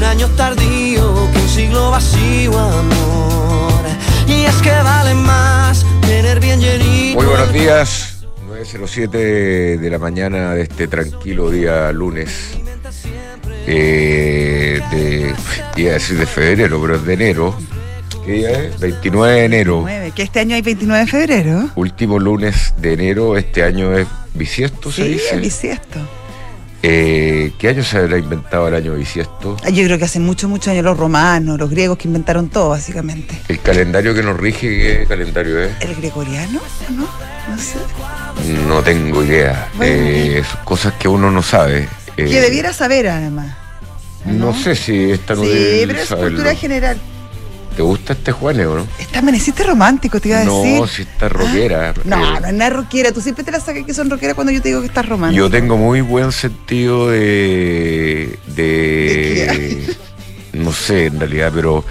Un año tardío que un siglo vacío, amor. Y es que vale más tener bien llenito. Muy buenos días, 9.07 de la mañana de este tranquilo día lunes. Eh, de, iba a decir de febrero, pero es de enero. ¿Qué día es? 29 de enero. 29, que este año hay 29 de febrero. Último lunes de enero, este año es bisiesto, se Sí, dice. es bisiesto. Eh, ¿Qué año se habrá inventado el año bisiesto? Ah, Yo creo que hace muchos, muchos años los romanos, los griegos que inventaron todo, básicamente. El calendario que nos rige, ¿qué calendario es? ¿El gregoriano? ¿No? No sé. No tengo idea. Bueno. Eh, son cosas que uno no sabe. Eh, Que debiera saber, además. No sé si esta no sí, pero es saberlo. cultura general. ¿Te gusta este Juanes o no? Está amaneciste romántico, te iba a No, decir. si está rockera. No, Eh, no es nada rockera. Tú siempre te la sacas que son rockeras cuando yo te digo que estás romántico. Yo tengo muy buen sentido de. de. no sé en realidad, pero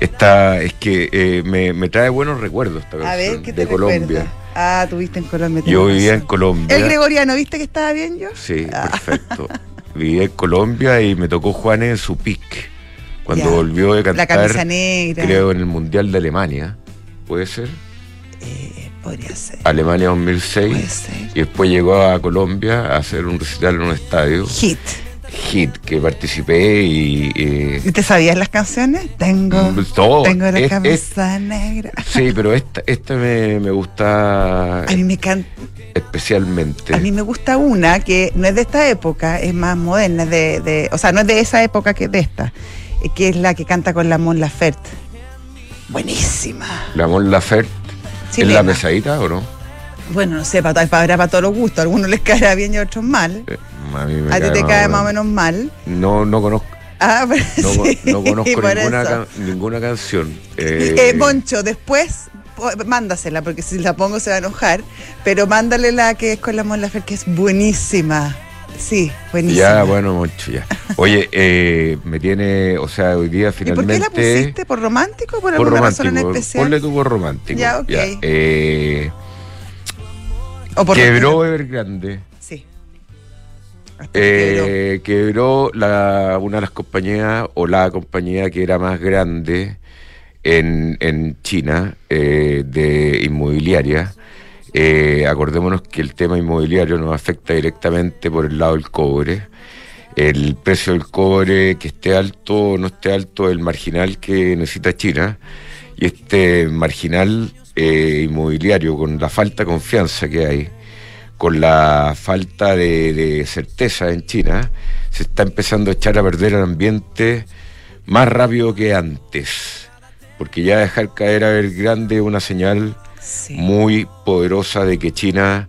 esta es que eh, me, me trae buenos recuerdos esta A canción ver, ¿qué te de Colombia. Ah, tú viste en Colombia. Yo vivía en. Colombia. El gregoriano, ¿viste que estaba bien yo? Sí, Ah. perfecto. Vivía en Colombia y me tocó Juanes en su pick. Cuando Ya. volvió de La cantar, camisa negra. creo, en el Mundial de Alemania. ¿Puede ser? Eh, podría ser. Alemania 2006. Puede ser. Y después llegó a Colombia a hacer un recital en un estadio. Hit. Hit, que participé y. eh, ¿Y te sabías las canciones? Tengo. todo. Tengo la Es- camisa negra. sí, pero esta, esta me, me gusta A mí me can- especialmente. A mí me gusta una que no es de esta época, es más moderna, es de, de- o sea, no es de esa época que de esta, que es la que canta con la Mon Laferte. Buenísima. La Mon Laferte. ¿Es la pesadita o no? Bueno, no sé, para, para, para todos los gustos. A algunos les caerá bien y a otros mal. Eh, a mí me A ti te cae más o menos mal. No, no conozco, Ah, pero no, sí, no conozco por ninguna, eso. can- ninguna canción. Eh, Eh, Moncho, después mándasela, porque si la pongo se va a enojar, pero mándale la que es con la Mon Laferte, que es buenísima. Sí, buenísima. ya, bueno, mucho ya. Oye, eh, me tiene, o sea, hoy día ¿Y por finalmente. qué la pusiste? ¿Por romántico o por por alguna razón en romántico. especial? Ponle tú por romántico. Ya, ok. Eh, ¿O por quebró? Sí. Evergrande. Quebró. Eh, quebró la, una de las compañías o la compañía que era más grande en, en China eh, de inmobiliaria. Eh, acordémonos que el tema inmobiliario nos afecta directamente por el lado del cobre. El precio del cobre, que esté alto o no esté alto, es el marginal que necesita China. Y este marginal eh, inmobiliario, con la falta de confianza que hay, con la falta de, de certeza en China, se está empezando a echar a perder el ambiente más rápido que antes. Porque ya dejar caer a Evergrande es una señal Sí. muy poderosa de que China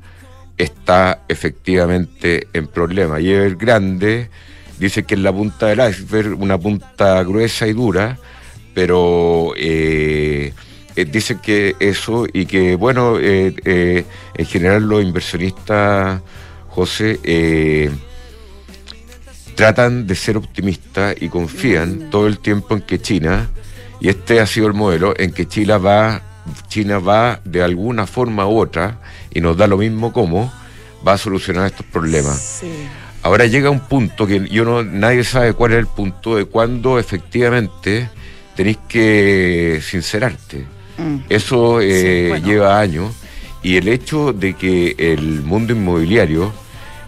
está efectivamente en problema. Y Evergrande dice que es la punta del iceberg, una punta gruesa y dura, pero eh, eh, dicen que eso y que, bueno, eh, eh, en general los inversionistas, José, tratan de ser optimistas y confían todo el tiempo en que China, y este ha sido el modelo, en que China va, China va de alguna forma u otra, y nos da lo mismo cómo, va a solucionar estos problemas. Sí. Ahora llega un punto que yo no, nadie sabe cuál es el punto de cuándo efectivamente tenéis que sincerarte. Mm. Eso eh, Sí, bueno. lleva años y el hecho de que el mundo inmobiliario,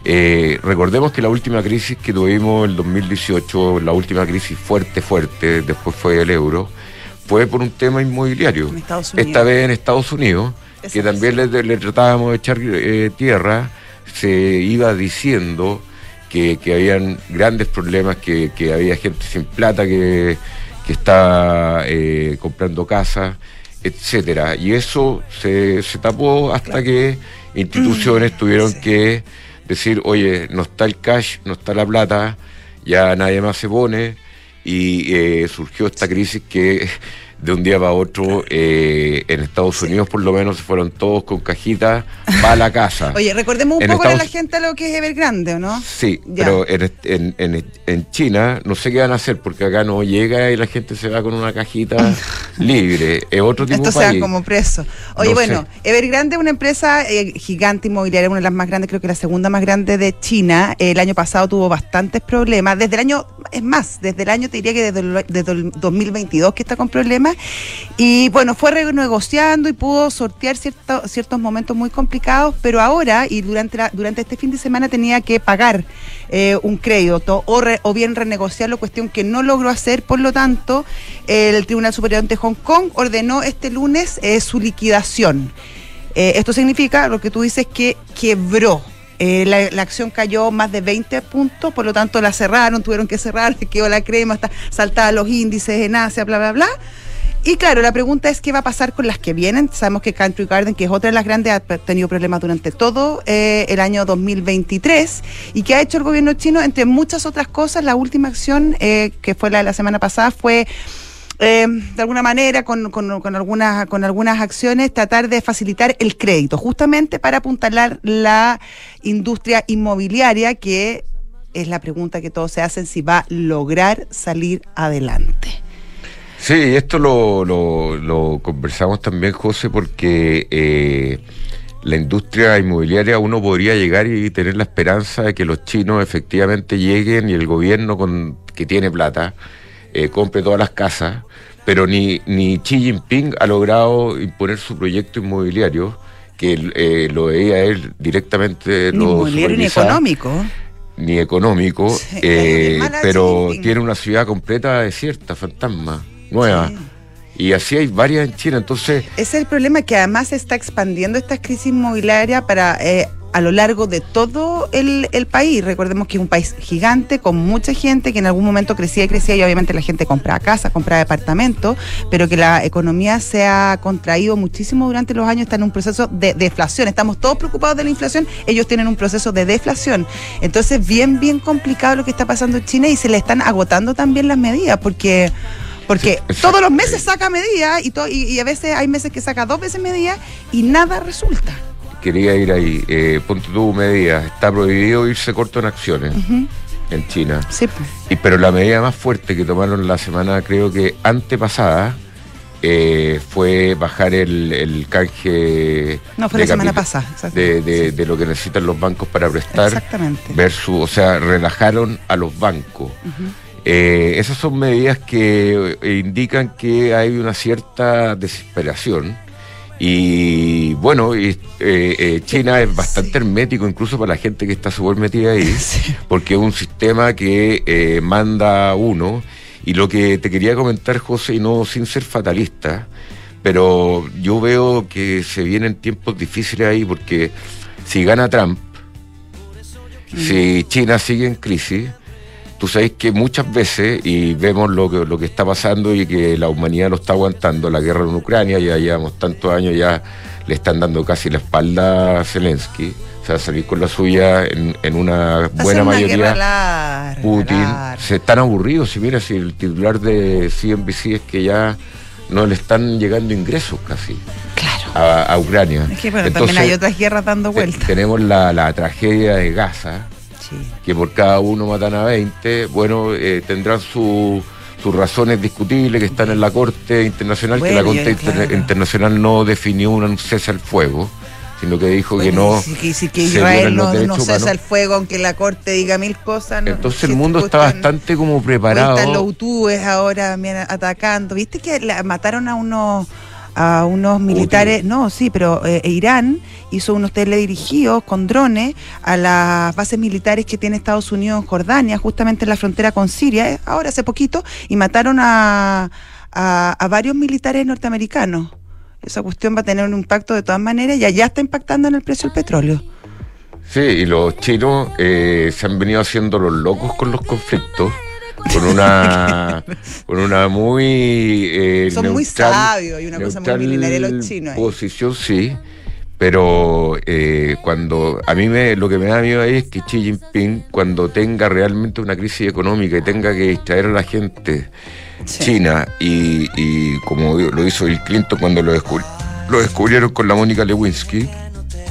eh, recordemos que la última crisis que tuvimos el 2018, la última crisis fuerte, fuerte, después fue el euro, fue por un tema inmobiliario. Esta vez en Estados Unidos, que también le, le tratábamos de echar eh, tierra, se iba diciendo que, que habían grandes problemas, que, que había gente sin plata que, que estaba eh, comprando casas, etcétera. Y eso se, se tapó hasta que instituciones tuvieron Sí. que decir, oye, no está el cash, no está la plata, ya nadie más se pone, y eh, surgió esta crisis que de un día para otro, eh, en Estados Unidos por lo menos se fueron todos con cajitas para la casa. Oye, recordemos un poco a la gente lo que es Evergrande, ¿o no? Sí, pero en, en, en, China no sé qué van a hacer porque acá no llega y la gente se va con una cajita libre. Es otro tipo Esto sea como preso. Oye, bueno, Evergrande es una empresa eh, gigante inmobiliaria, una de las más grandes, creo que la segunda más grande de China. El año pasado tuvo bastantes problemas. Desde el año, es más, desde el año te diría que desde el, desde el 2022 que está con problemas y bueno, fue renegociando y pudo sortear ciertos momentos muy complicados, pero ahora y durante, durante este fin de semana tenía que pagar eh, un crédito o, o bien renegociarlo, cuestión que no logró hacer. Por lo tanto, el Tribunal Superior de Hong Kong ordenó este lunes eh, su liquidación. Eh, esto significa, lo que tú dices, que quebró. la, la, acción cayó más de 20 puntos, por lo tanto la cerraron, tuvieron que cerrar, quedó la crema, está, saltada los índices en Asia, bla, bla, bla. Y claro, la pregunta es qué va a pasar con las que vienen. Sabemos que Country Garden, que es otra de las grandes, ha tenido problemas durante todo eh, el año 2023 y que ha hecho el gobierno chino, entre muchas otras cosas, la última acción eh, que fue la de la semana pasada fue... Eh, de alguna manera, con, con, algunas, con algunas acciones, tratar de facilitar el crédito, justamente para apuntalar la industria inmobiliaria, que es la pregunta que todos se hacen si va a lograr salir adelante. Sí, esto lo, lo, conversamos también, José, porque eh, la industria inmobiliaria uno podría llegar y tener la esperanza de que los chinos efectivamente lleguen y el gobierno con, que tiene plata eh, compre todas las casas, pero ni, ni Xi Jinping ha logrado imponer su proyecto inmobiliario, que eh, lo veía él directamente. Ni inmobiliario ni económico ni económico, pero tiene una ciudad completa desierta, fantasma nueva. Y así hay varias en China, entonces... Es el problema que además se está expandiendo esta crisis inmobiliaria para eh, a lo largo de todo el, país. Recordemos que es un país gigante con mucha gente que en algún momento crecía y crecía y obviamente la gente compraba casa, compraba departamentos, pero que la economía se ha contraído muchísimo durante los años, está en un proceso de deflación. Estamos todos preocupados de la inflación, ellos tienen un proceso de deflación. Entonces, bien, bien complicado lo que está pasando en China y se le están agotando también las medidas porque... Porque todos los meses saca medidas y, y, a veces hay meses que saca dos veces medidas y nada resulta. Quería ir ahí. Eh, ponte tú medidas. Está prohibido irse corto en acciones. En China. Sí. Pues. Y, pero la medida más fuerte que tomaron la semana, creo que antepasada, eh, fue bajar el, canje. No, fue la semana pasada. De, de, lo que necesitan los bancos para prestar. Exactamente. Versus, o sea, relajaron a los bancos. Eh, esas son medidas que eh, indican que hay una cierta desesperación. Y bueno, eh, China es bastante hermético incluso para la gente que está súper metida ahí, porque es un sistema que manda uno. Y lo que te quería comentar, José, y no sin ser fatalista, pero yo veo que se vienen tiempos difíciles ahí porque si gana Trump, si China sigue en crisis, tú sabes que muchas veces, y vemos lo que, lo que está pasando y que la humanidad lo está aguantando, la guerra en Ucrania, ya llevamos tantos años, ya le están dando casi la espalda a Zelensky, o sea, salir con la suya en, una buena mayoría. Putin, se están aburridos, si mira, si el titular de CNBC es que ya no le están llegando ingresos casi. A, Ucrania. Es que bueno, también hay otras guerras dando vueltas. Tenemos la, la tragedia de Gaza, que por cada uno matan a 20, bueno, eh, tendrán sus razones discutibles que están en la Corte Internacional, que la Corte Internacional no definió un cese al fuego sino que dijo que no. Si, que Israel no, cesa el fuego, aunque la corte diga mil cosas. Entonces el mundo está bastante como preparado. Están los UTUES ahora atacando. ¿Viste que mataron a unos a unos militares, no, sí, pero eh, Irán hizo unos teledirigidos con drones a las bases militares que tiene Estados Unidos en Jordania, justamente en la frontera con Siria, eh, ahora hace poquito, y mataron a, a, varios militares norteamericanos. Esa cuestión va a tener un impacto de todas maneras y allá está impactando en el precio del petróleo. Sí, y los chinos eh, se han venido haciendo los locos con los conflictos con una con una muy eh, son muy sabios y una cosa muy milenaria los chinos posición sí pero eh, cuando a mí me, lo que me da miedo ahí es que Xi Jinping, cuando tenga realmente una crisis económica y tenga que distraer a la gente china, y, como lo hizo Bill Clinton cuando lo, lo descubrieron con la Mónica Lewinsky,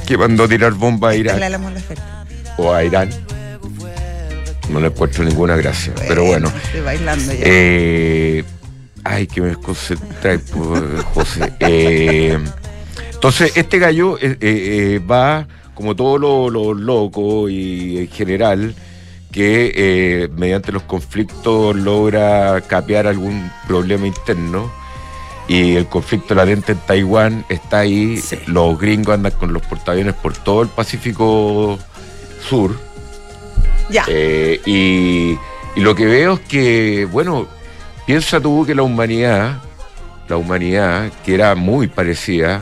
que mandó a tirar bomba a Irak o a Irán. No le encuentro ninguna gracia, pero bueno. Eh, ay, que me desconcentré, José. Eh, entonces, este gallo eh, eh, va, como todo lo, lo, loco y en general, que mediante los conflictos logra capear algún problema interno. Y el conflicto latente en Taiwán está ahí. Los gringos andan con los portaaviones por todo el Pacífico Sur. Ya. y, y lo que veo es que, bueno, piensa tú que la humanidad, la humanidad, que era muy parecida,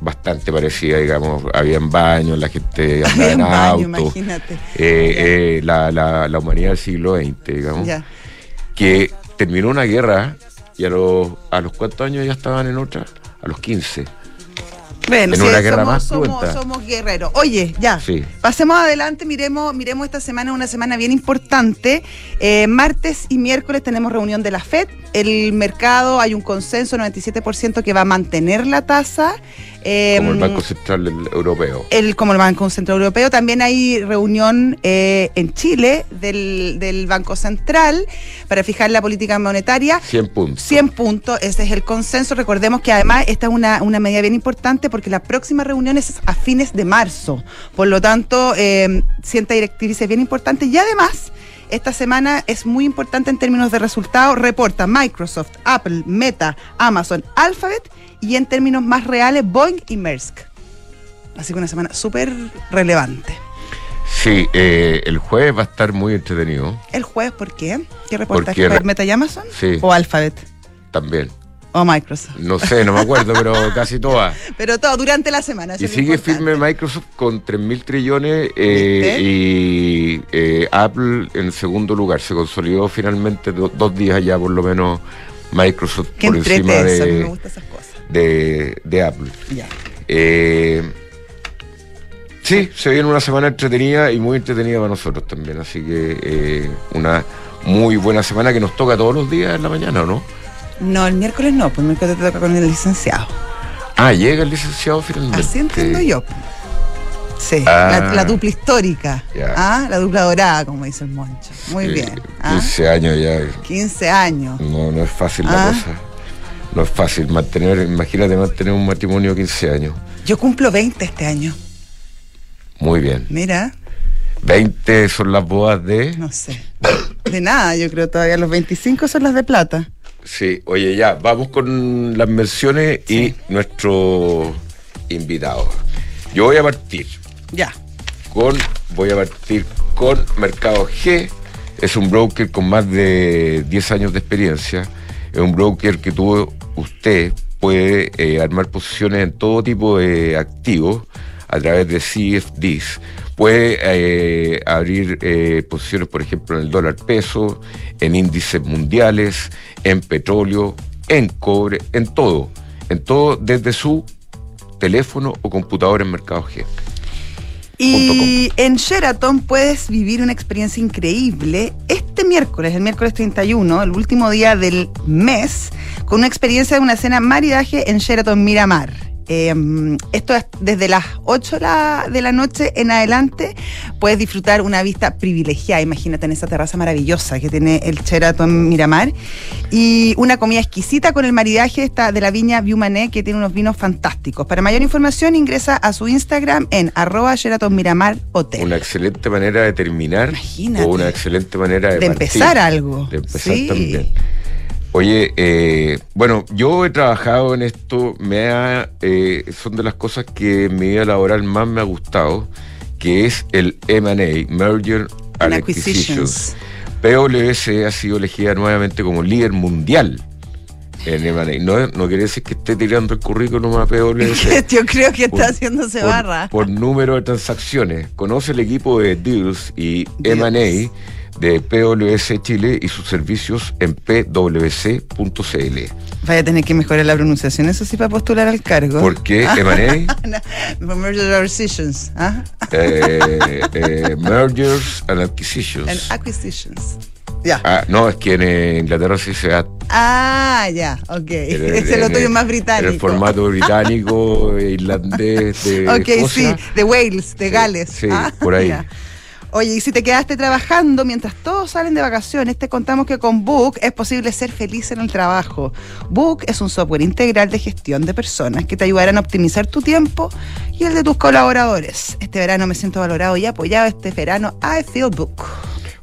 bastante parecida, digamos, habían baños, la gente andaba en auto. Imagínate. Eh, eh, la, la, humanidad del siglo XX, digamos. Que terminó una guerra y a los, a los cuántos años ya estaban en otra, a los 15. Bueno, somos, guerreros. Oye, ya. Pasemos adelante, miremos, miremos esta semana, una semana bien importante. Eh, martes y miércoles tenemos reunión de la FED. El mercado, hay un consenso, 97% que va a mantener la tasa. Como el em, Banco Central Europeo. El, como el Banco Central Europeo. También hay reunión eh, en Chile del, del, Banco Central para fijar la política monetaria. 100 puntos. 100 puntos, ese es el consenso. Recordemos que además esta es una, una medida bien importante porque la próxima reunión es a fines de marzo. Por lo tanto, eh, sienta directrices bien importante y además esta semana es muy importante en términos de resultados. Reporta Microsoft, Apple, Meta, Amazon, Alphabet y en términos más reales Boeing y Maersk. Así que una semana súper relevante. Sí, eh, el jueves va a estar muy entretenido. ¿El jueves por qué? ¿Qué reporta? ¿Meta y Amazon? Sí. ¿O Alphabet? También. O Microsoft. No sé, no me acuerdo, pero casi todas. Pero todo, durante la semana. Y sigue firme Microsoft con 3.000 trillones eh, y eh, Apple en segundo lugar. Se consolidó finalmente dos días ya por lo menos Microsoft por encima de, de, Apple. Ya. Eh, sí, se viene una semana entretenida y muy entretenida para nosotros también. Así que una muy buena semana que nos toca todos los días en la mañana, ¿no? No, el miércoles no, pues el miércoles te toca con el licenciado. Ah, llega el licenciado finalmente. Así entiendo yo. Sí, la, ah. dupla histórica. ¿Ah? La dupla dorada, como dice el Moncho. Muy bien. 15 ¿ah? años ya. 15 años. No, no es fácil la ¿Ah? cosa. No es fácil mantener, imagínate mantener un matrimonio 15 años. Yo cumplo 20 este año. Muy bien. Mira. 20 son las bodas de. No sé. De nada, yo creo todavía los 25 son las de plata. Sí, oye, ya, vamos con las menciones y nuestro invitado. Yo voy a partir. Ya. Con, voy a partir con Mercado G. Es un broker con más de 10 años de experiencia. Es un broker que tuvo usted puede eh, armar posiciones en todo tipo de activos a través de CFDs puede eh, abrir eh, posiciones, por ejemplo, en el dólar peso, en índices mundiales, en petróleo, en cobre, en todo, en todo desde su teléfono o computadora en Mercado G. Y en Sheraton puedes vivir una experiencia increíble este miércoles, el miércoles 31, el último día del mes, con una experiencia de una cena maridaje en Sheraton Miramar. Em, esto es desde las 8 de la noche en adelante. Puedes disfrutar una vista privilegiada, imagínate en esa terraza maravillosa que tiene el Sheraton Miramar. Y una comida exquisita con el maridaje esta de la viña Viumané, que tiene unos vinos fantásticos. Para mayor información ingresa a su Instagram en arroba Sheraton Miramar Hotel. Una excelente manera de terminar. Imagínate. O una excelente manera de, de empezar algo. De empezar también. Oye, eh, bueno, yo he trabajado en esto, me ha, eh, son de las cosas que en mi vida laboral más me ha gustado, que es el M&A, Merger and Acquisitions. PwC ha sido elegida nuevamente como líder mundial en M&A. No, no quiere decir que esté tirando el currículum a PwC. yo creo que está haciéndose barra. Por número de transacciones. Conoce el equipo de Deals y M&A de PwC Chile y sus servicios en pwc.cl. Vaya a tener que mejorar la pronunciación, eso sí, para postular al cargo. ¿Por qué, Emanuel? mergers and acquisitions. ¿ah? Eh, eh, mergers and acquisitions. And acquisitions. Ya. Ah, no, es que en Inglaterra sí se da. Ah, ya, ok. Ese es lo tuyo más británico. En el formato británico, irlandés, de. Ok, sí, de Wales, de Gales. Sí, ah, por ahí. Oye, y si te quedaste trabajando mientras todos salen de vacaciones, te contamos que con Book es posible ser feliz en el trabajo. Book es un software integral de gestión de personas que te ayudarán a optimizar tu tiempo y el de tus colaboradores. Este verano me siento valorado y apoyado. Este verano I feel Book.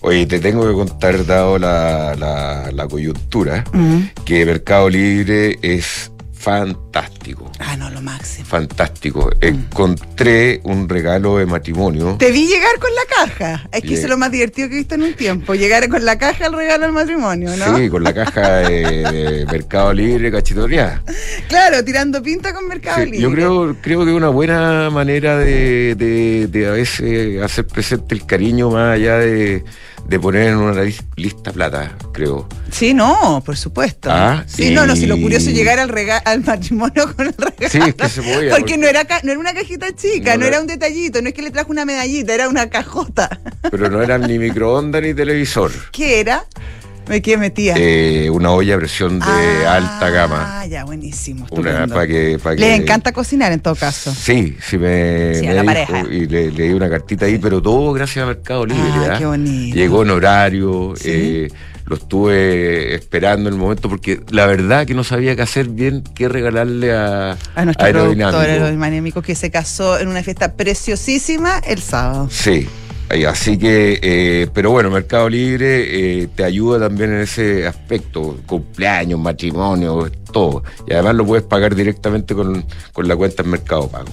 Oye, te tengo que contar, dado la, la, coyuntura, mm. que Mercado Libre es fantástico. Ah, no, lo máximo. Fantástico. Mm. Encontré un regalo de matrimonio. Te vi llegar con la caja. Es que es lo más divertido que he visto en un tiempo. Llegar con la caja al regalo del matrimonio, ¿no? Sí, con la caja de Mercado Libre cachitoria. Claro, tirando pinta con Mercado Libre. Yo creo, creo que es una buena manera de, de, de a veces hacer presente el cariño más allá de de poner en una lista plata, creo. Sí, no, por supuesto. Ah, sí, no, no, si lo curioso es llegar al, al matrimonio con el regalo. Sí, es que se podía. Porque, no, era, no era una cajita chica, no, era un detallito, no es que le trajo una medallita, era una cajota. Pero no era ni microondas ni televisor. ¿Qué era? ¿De qué metía? Eh, una olla a presión de ah, alta gama. Ah, ya, buenísimo. Una, para que, Les encanta cocinar en todo caso. Sí, sí, me, sí, la pareja. y le, di una cartita ahí, pero todo gracias a Mercado Libre. Ah, ¿ah? qué bonito. Llegó en horario, eh, lo estuve esperando en el momento porque la verdad que no sabía qué hacer bien, qué regalarle a, a nuestro aerodinámico. aerodinámico que se casó en una fiesta preciosísima el sábado. Sí, Así que, eh, pero bueno, Mercado Libre eh, te ayuda también en ese aspecto, cumpleaños, matrimonio, todo. Y además lo puedes pagar directamente con, la cuenta en Mercado Pago.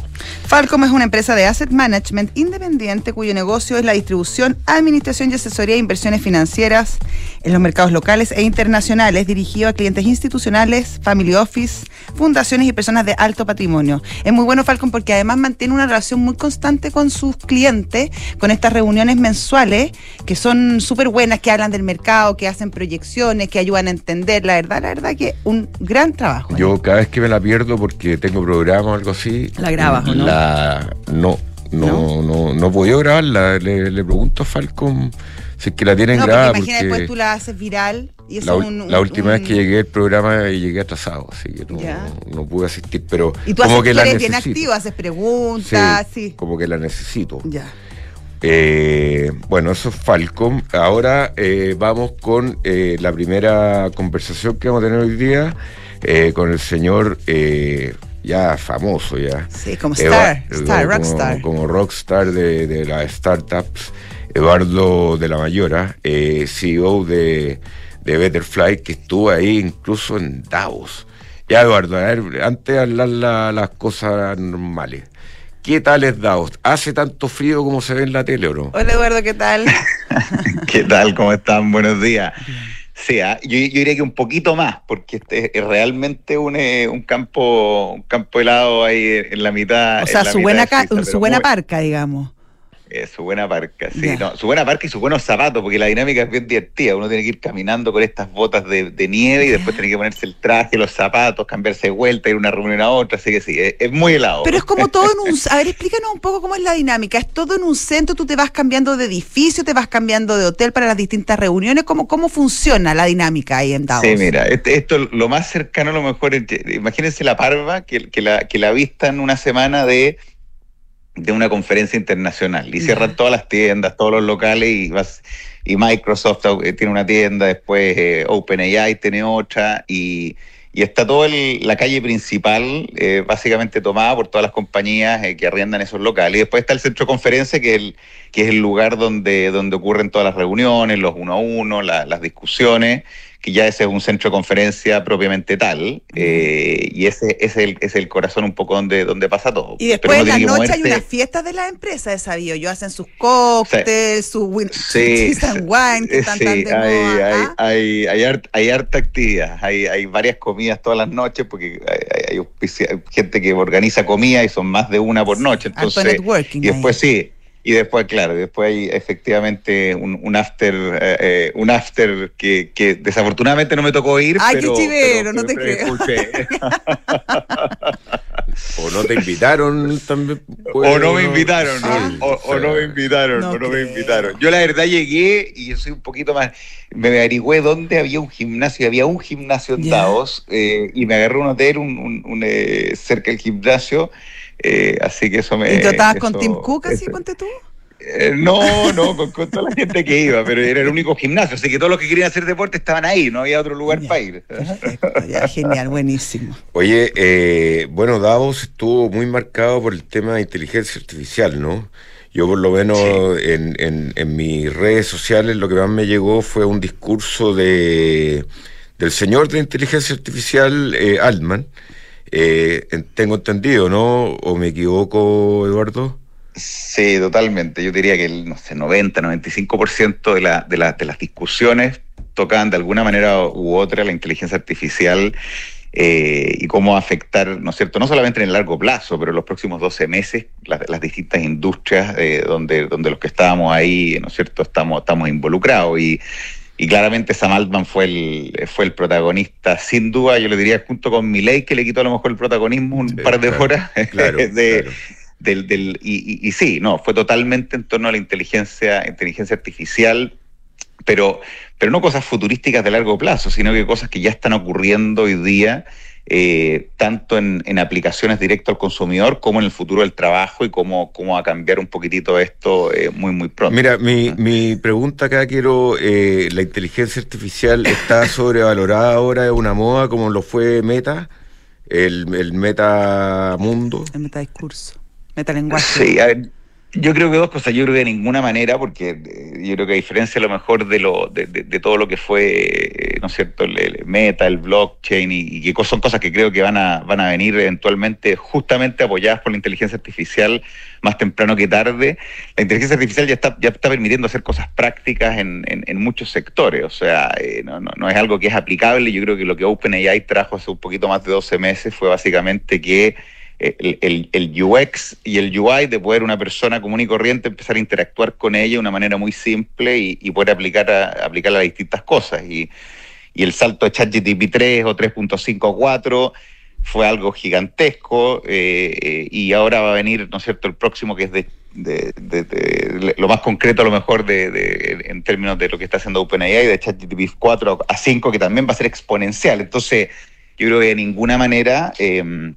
Falcom es una empresa de asset management independiente cuyo negocio es la distribución, administración y asesoría de inversiones financieras en los mercados locales e internacionales, dirigido a clientes institucionales, family office, fundaciones y personas de alto patrimonio. Es muy bueno Falcom porque además mantiene una relación muy constante con sus clientes, con estas reuniones mensuales que son súper buenas, que hablan del mercado, que hacen proyecciones, que ayudan a entender. La verdad, la verdad que un gran trabajo. Yo cada vez que me la pierdo porque tengo programa o algo así. ¿La grabas o no? La, no, no, no, no, no grabarla. Le, le pregunto a Falcon si es que la tienen no, grabada. Porque imagina después tú la haces viral. Y la, un, la última vez que llegué al programa llegué atrasado, así que no, no, pude asistir. Pero y tú como que la eres bien activo, haces preguntas, sí, Como que la necesito. Ya. Eh, bueno, eso es Falcom. Ahora eh, vamos con eh, la primera conversación que vamos a tener hoy día. Con el señor ya famoso ya. Sí, como star, star como, rockstar. Como, rockstar de, de las startups, Eduardo de la Mayora, CEO de, de Betterfly, que estuvo ahí incluso en Davos. Ya, Eduardo, a ver, antes de hablar las cosas normales. ¿Qué tal es Davos? ¿Hace tanto frío como se ve en la tele o no? Hola Eduardo, ¿qué tal? ¿Qué tal? ¿Cómo están? Buenos días. Sí, ¿ah? yo, diría que un poquito más, porque este es realmente un, eh, un campo un campo helado ahí en la mitad. O sea, su, buena, su buena parca, digamos. Eh, su buena parca, sí. No, su buena parca y sus buenos zapatos, porque la dinámica es bien divertida. Uno tiene que ir caminando con estas botas de, nieve y después tiene que ponerse el traje, los zapatos, cambiarse de vuelta, ir de una reunión a otra. Así que sí, es, muy helado. Pero es como todo en un. A ver, explícanos un poco cómo es la dinámica. Es todo en un centro, tú te vas cambiando de edificio, te vas cambiando de hotel para las distintas reuniones. ¿Cómo, cómo funciona la dinámica ahí en Davos? Sí, mira, este, esto lo más cercano a lo mejor. Imagínense la parva que, que, la, que la vista en una semana de de una conferencia internacional. Y cierran todas las tiendas, todos los locales y vas y Microsoft eh, tiene una tienda, después eh, OpenAI tiene otra y, y está toda la calle principal eh, básicamente tomada por todas las compañías que arriendan esos locales. Y después está el centro de conferencia que es el, que es el lugar donde, donde ocurren todas las reuniones, los uno a uno, las discusiones que ya ese es un centro de conferencia propiamente tal, eh, y ese, es, el, es el corazón un poco donde, donde pasa todo. Y después en la noche hay unas fiestas de la empresa, esa sabio, yo hacen sus cócteles, sus sí, wine, que están tan de hay, moda, hay, hay, hay, harta actividad, hay, hay varias comidas todas las noches, porque hay, hay gente que organiza comida y son más de una por noche, entonces, y después sí, Y después, claro, después hay efectivamente un, after, eh, eh, un after que, que, desafortunadamente no me tocó ir. Ay, qué chivero, no te creo. o no te invitaron también. o no me invitaron, o, no me invitaron, o no me invitaron. Yo la verdad llegué y yo soy un poquito más, me averigüé dónde había un gimnasio, había un gimnasio en Davos eh, y me agarré un hotel un, un, cerca del gimnasio eh, así que eso me. ¿Y tú estabas con Tim Cook así, ponte tú? Eh, no, no, con, toda la gente que iba, pero era el único gimnasio, así que todos los que querían hacer deporte estaban ahí, no había otro lugar para ir. ya, genial, buenísimo. Oye, eh, bueno, Davos estuvo muy marcado por el tema de inteligencia artificial, ¿no? Yo por lo menos en, en, en, mis redes sociales lo que más me llegó fue un discurso de del señor de inteligencia artificial, Altman, eh, tengo entendido, ¿no? ¿O me equivoco, Eduardo? Sí, totalmente. Yo diría que el no sé, 90, 95% de, la, de, de las discusiones tocan de alguna manera u otra la inteligencia artificial eh, y cómo afectar, ¿no es cierto?, no solamente en el largo plazo, pero en los próximos 12 meses, las, distintas industrias eh, donde, donde los que estábamos ahí, ¿no es cierto?, estamos, estamos involucrados. Y y claramente Sam Altman fue el, fue el protagonista, sin duda, yo le diría junto con Milei, que le quitó a lo mejor el protagonismo un par de horas. Del, del, y, y, sí, no, fue totalmente en torno a la inteligencia, inteligencia artificial, pero, pero no cosas futurísticas de largo plazo, sino que cosas que ya están ocurriendo hoy día eh, tanto en, aplicaciones directo al consumidor como en el futuro del trabajo y cómo, cómo va a cambiar un poquitito esto eh, muy, muy pronto. Mira, mi, mi pregunta acá quiero, eh, ¿la inteligencia artificial está sobrevalorada ahora? ¿Es una moda como lo fue Meta? El, el meta mundo. El meta discurso, meta lenguaje. Sí, a ver, yo creo que dos cosas. Yo creo que de ninguna manera, porque eh, yo creo que a diferencia a lo mejor de lo de, de, todo lo que fue, eh, ¿no es cierto?, el, meta, el blockchain y, que son cosas que creo que van a, van a venir eventualmente justamente apoyadas por la inteligencia artificial más temprano que tarde. La inteligencia artificial ya está, ya está permitiendo hacer cosas prácticas en, en, muchos sectores. O sea, eh, no, no, no es algo que es aplicable. Yo creo que lo que OpenAI trajo hace un poquito más de 12 meses fue básicamente que el, el, UX y el UI de poder una persona común y corriente empezar a interactuar con ella de una manera muy simple y, poder aplicar a, aplicar a distintas cosas. Y, y el salto de ChatGPT 3 o 3.5 o 4 fue algo gigantesco eh, y ahora va a venir, ¿no es cierto?, el próximo que es de, de, lo más concreto a lo mejor de, en términos de lo que está haciendo OpenAI, de ChatGPT 4 a 5, que también va a ser exponencial. Entonces, yo creo que de ninguna manera... Eh,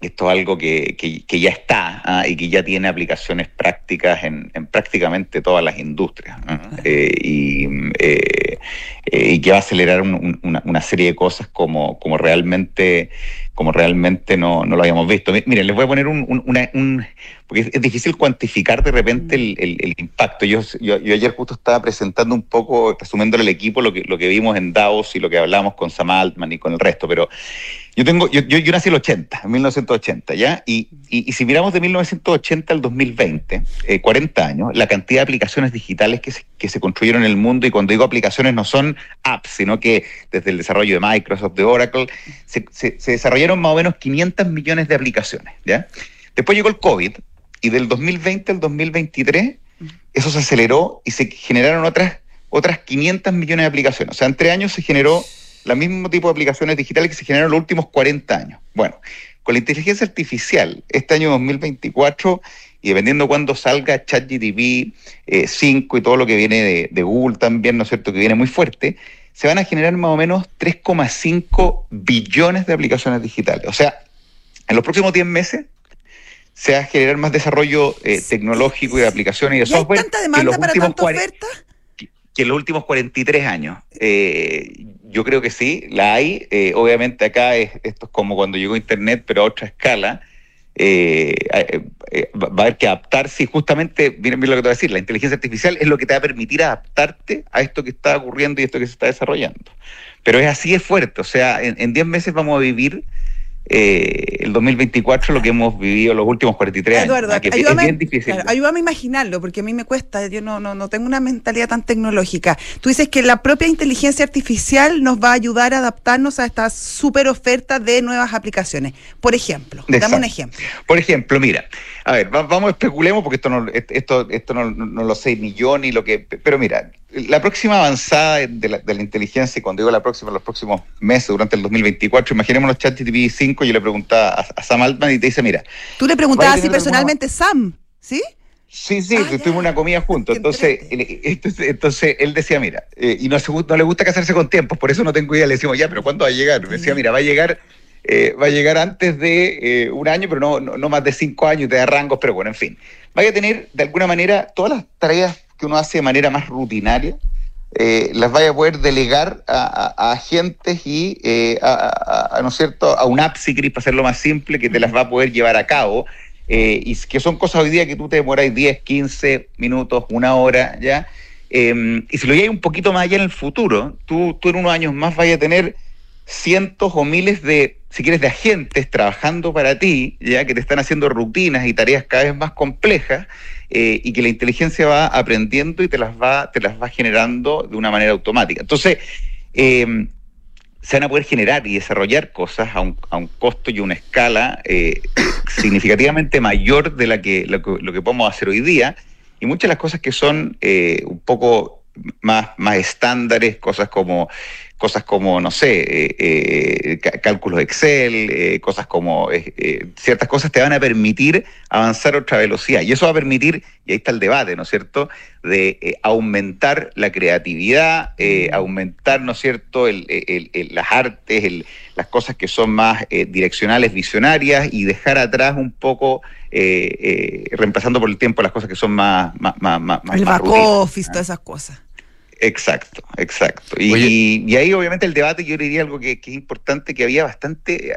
esto es algo que, que, ya está ¿ah? y que ya tiene aplicaciones prácticas en, prácticamente todas las industrias ¿ah? eh, y, eh, eh, y, que va a acelerar una, una, serie de cosas como, como realmente como realmente no, no lo habíamos visto. Miren, les voy a poner un, un, porque es, difícil cuantificar de repente el, el, impacto. Yo, yo, ayer justo estaba presentando un poco, resumiéndole al equipo lo que, lo que vimos en Davos y lo que hablamos con Sam Altman y con el resto, pero yo tengo, yo, yo, nací en el 80, en 1980, ¿ya? Y, y, si miramos de 1980 al 2020, 40 eh, años, la cantidad de aplicaciones digitales que se, que se construyeron en el mundo, y cuando digo aplicaciones no son apps, sino que desde el desarrollo de Microsoft, de Oracle, se, se, se desarrollaron más o menos 500 millones de aplicaciones, ¿ya? Después llegó el COVID, y del 2020 al 2023, eso se aceleró y se generaron otras, otras 500 millones de aplicaciones. O sea, en tres años se generó el mismo tipo de aplicaciones digitales que se generaron en los últimos 40 años. Bueno, con la inteligencia artificial, este año 2024, y dependiendo cuándo salga ChatGTP 5 eh, y todo lo que viene de, Google también, ¿no es cierto?, que viene muy fuerte, se van a generar más o menos 3,5 billones de aplicaciones digitales. O sea, en los próximos 10 meses se va a generar más desarrollo eh, tecnológico y de aplicaciones y de software. ¿Hay tanta demanda para tanta oferta? que en los últimos 43 años. Eh, yo creo que sí, la hay. Eh, obviamente acá es, esto es como cuando llegó Internet, pero a otra escala. Eh, va a haber que adaptarse y justamente, miren bien lo que te voy a decir, la inteligencia artificial es lo que te va a permitir adaptarte a esto que está ocurriendo y esto que se está desarrollando. Pero es así de fuerte, o sea, en 10 meses vamos a vivir eh, el 2024 lo que hemos vivido los últimos 43 años. Eduardo, ayúdame, ayúdame a imaginarlo, porque a mí me cuesta, yo no, no, no tengo una mentalidad tan tecnológica. Tú dices que la propia inteligencia artificial nos va a ayudar a adaptarnos a esta super oferta de nuevas aplicaciones. Por ejemplo, dame un ejemplo. Por ejemplo, mira, a ver, vamos, especulemos porque esto no, esto, esto no, lo sé ni yo ni lo que... Pero mira, la próxima avanzada de la, de la inteligencia, y cuando digo la próxima, los próximos meses, durante el 2024, imaginemos los ChatGPT 5, yo le preguntaba a, Sam Altman y te dice, mira... Tú le preguntabas así personalmente, Sam, ¿sí? Sí, sí, ah, tuvimos una comida juntos. Entonces, entonces, él decía, mira, eh, y no, no le gusta casarse con tiempos, por eso no tengo idea. Le decimos, ya, pero ¿cuándo va a llegar? Me decía, mira, va a llegar eh, va a llegar antes de eh, un año, pero no, no, más de cinco años, te da rangos, pero bueno, en fin. Vaya a tener, de alguna manera, todas las tareas que uno hace de manera más rutinaria, eh, las vaya a poder delegar a, agentes y, a, ¿no es cierto?, a un app, si querés, para hacerlo más simple, que te las va a poder llevar a cabo. y que son cosas hoy día que tú te demoras 10, 15 minutos, una hora, ¿ya? y si lo llevas un poquito más allá en el futuro, tú, tú en unos años más vayas a tener cientos o miles de, si quieres, de agentes trabajando para ti, ya que te están haciendo rutinas y tareas cada vez más complejas, eh, y que la inteligencia va aprendiendo y te las va, te las va generando de una manera automática. Entonces, em, se van a poder generar y desarrollar cosas a un, a un costo y una escala eh, significativamente mayor de la que lo, que podemos hacer hoy día. Y muchas de las cosas que son eh, un poco más, más estándares, cosas como cosas como, no sé, eh, eh, cálculos Excel, eh, cosas como ciertas cosas te van a permitir avanzar a otra velocidad. Y eso va a permitir, y ahí está el debate, ¿no es cierto?, de aumentar la creatividad, mm. aumentar, ¿no es cierto?, las artes, las cosas que son más direccionales, visionarias, y dejar atrás un poco, reemplazando por el tiempo las cosas que son más... más, más, más el back office, todas esas cosas. Exacto, exacto. Y, ahí obviamente el debate yo diría algo que, es importante, que había bastante,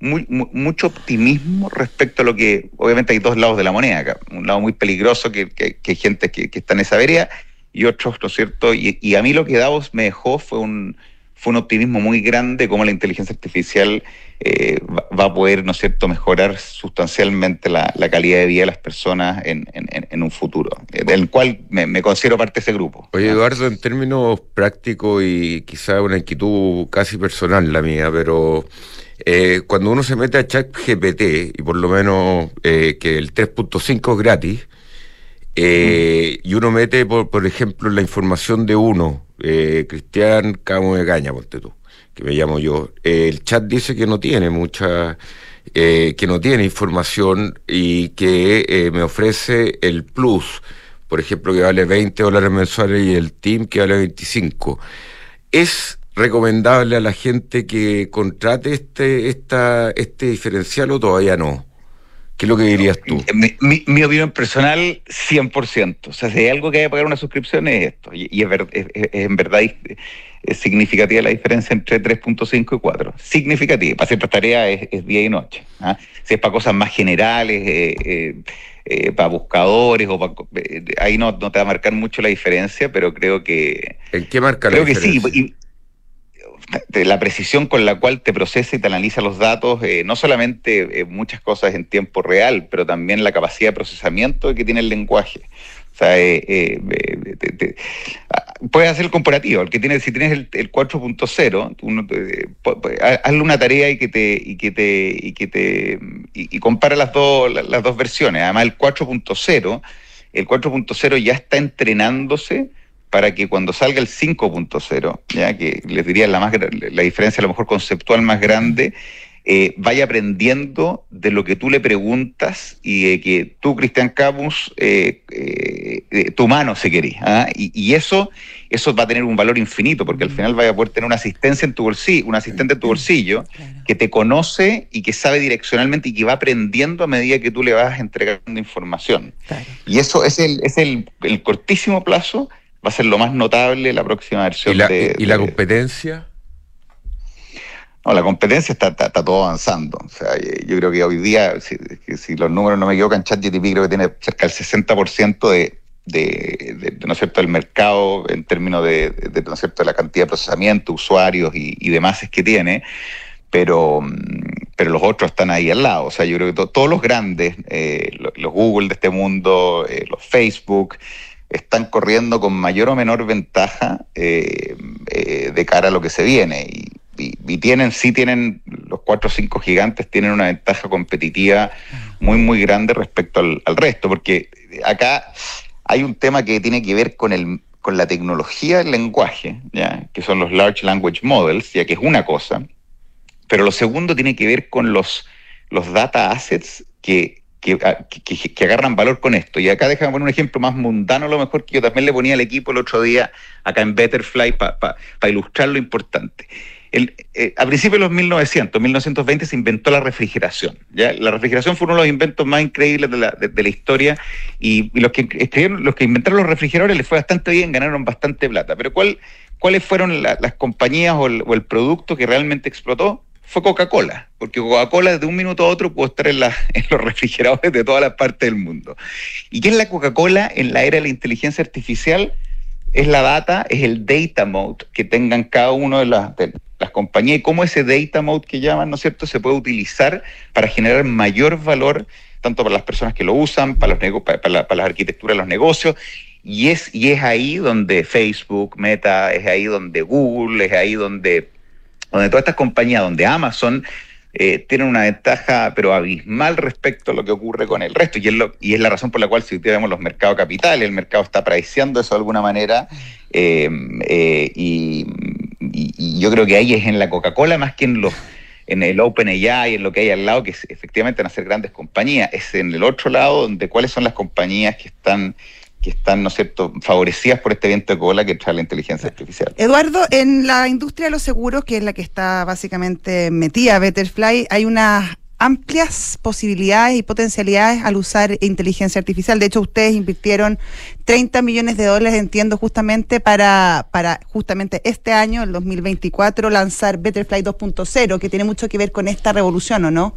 muy, mucho optimismo respecto a lo que, obviamente hay dos lados de la moneda acá, un lado muy peligroso que, que, hay gente que, está en esa vereda y otros, ¿no es cierto? Y, y a mí lo que Davos me dejó fue un, fue un optimismo muy grande como la inteligencia artificial eh, va, a poder, ¿no es cierto?, mejorar sustancialmente la, calidad de vida de las personas en, un futuro, eh, del cual me, considero parte de ese grupo. Oye, Eduardo, en términos prácticos y quizá una inquietud casi personal la mía, pero eh, cuando uno se mete a ChatGPT, y por lo menos que el 3.5 es gratis, y uno mete, por, por ejemplo, la información de uno, Cristian Camo de Caña, ponte tú que me llamo yo, el chat dice que no tiene mucha, eh, que no tiene información y que eh, me ofrece el plus, por ejemplo, que vale 20 dólares mensuales y el team que vale 25. ¿Es recomendable a la gente que contrate este, esta, este diferencial o todavía no? ¿Qué es lo que dirías tú? Mi, mi, opinión personal, 100%. O sea, si hay algo que hay que pagar una suscripción es esto. Y, es, es, en verdad es significativa la diferencia entre 3.5 y 4. Significativa. Para ciertas tareas es, día y noche. ¿ah? Si es para cosas más generales, eh, eh, eh, para buscadores, o ahí no, te va a marcar mucho la diferencia, pero creo que... ¿En qué marca la diferencia? Creo que sí. Y, la precisión con la cual te procesa y te analiza los datos, no solamente muchas cosas en tiempo real, pero también la capacidad de procesamiento que tiene el lenguaje. O eh, eh, ah, puedes hacer el comparativo. El que tiene, si tienes el, 4.0, hazle una tarea y que te y que te y que te y, compara las dos las dos versiones. Además, el 4.0, el 4.0 ya está entrenándose para que cuando salga el 5.0, ya que les diría la más la diferencia a lo mejor conceptual más grande eh, vaya aprendiendo de lo que tú le preguntas y de que tú, Cristian Camus, eh, eh, tu mano se quería. ¿ah? Y, eso, eso va a tener un valor infinito, porque al final vaya a poder tener una asistencia en tu bolsillo, un asistente en tu bolsillo que te conoce y que sabe direccionalmente y que va aprendiendo a medida que tú le vas entregando información. Y eso es el, es el, cortísimo plazo, va a ser lo más notable la próxima versión. ¿Y la, ¿y la competencia? No, la competencia está, está, todo avanzando. O sea, yo creo que hoy día, si, si los números no me equivocan, ChatGPT creo que tiene cerca del 60% de, de, de, ¿no es cierto? del mercado en términos de, de, ¿no es cierto? de la cantidad de procesamiento, usuarios y, y demás que tiene, pero, pero los otros están ahí al lado. O sea, yo creo que todos los grandes, eh, los, Google de este mundo, eh, los Facebook, están corriendo con mayor o menor ventaja eh, de cara a lo que se viene. Y, y, tienen, sí tienen, los cuatro o cinco gigantes tienen una ventaja competitiva muy, muy grande respecto al, resto, porque acá hay un tema que tiene que ver con el con la tecnología del lenguaje, ¿ya? que son los Large Language Models, ya que es una cosa, pero lo segundo tiene que ver con los, los data assets que, que, que, agarran valor con esto. Y acá déjame poner un ejemplo más mundano, a lo mejor que yo también le ponía al equipo el otro día acá en Betterfly para ilustrar lo importante. Eh, a principios de los 1900, 1920 se inventó la refrigeración. ¿ya? La refrigeración fue uno de los inventos más increíbles de la, historia y, los, que los que inventaron los refrigeradores les fue bastante bien, ganaron bastante plata. Pero ¿cuál, ¿cuáles fueron las compañías o el, producto que realmente explotó? Fue Coca-Cola, porque Coca-Cola de un minuto a otro pudo estar en, en los refrigeradores de todas las partes del mundo. ¿Y qué es la Coca-Cola en la era de la inteligencia artificial? es la data, es el data mode que tengan cada uno de las, las compañías y cómo ese data mode que llaman, ¿no es cierto?, se puede utilizar para generar mayor valor tanto para las personas que lo usan, para, los para, la, para las arquitecturas de los negocios. Y es, y es ahí donde Facebook, Meta, es ahí donde Google, es ahí donde, donde todas estas compañías, donde Amazon eh, tienen una ventaja, pero abismal respecto a lo que ocurre con el resto. Y es, es la razón por la cual si vemos los mercados capitales, el mercado está apreciando eso de alguna manera. Eh, eh, y, yo creo que ahí es en la Coca-Cola más que en los en el OpenAI, en lo que hay al lado, que efectivamente van a ser grandes compañías. Es en el otro lado donde cuáles son las compañías que están que están, ¿no es cierto?, favorecidas por este viento de cola que trae la inteligencia artificial. Eduardo, en la industria de los seguros, que es la que está básicamente metida Betterfly, hay unas amplias posibilidades y potencialidades al usar inteligencia artificial. De hecho, ustedes invirtieron 30 millones de dólares, entiendo, justamente para, para justamente este año, el 2024, lanzar Betterfly 2.0, que tiene mucho que ver con esta revolución, ¿o no?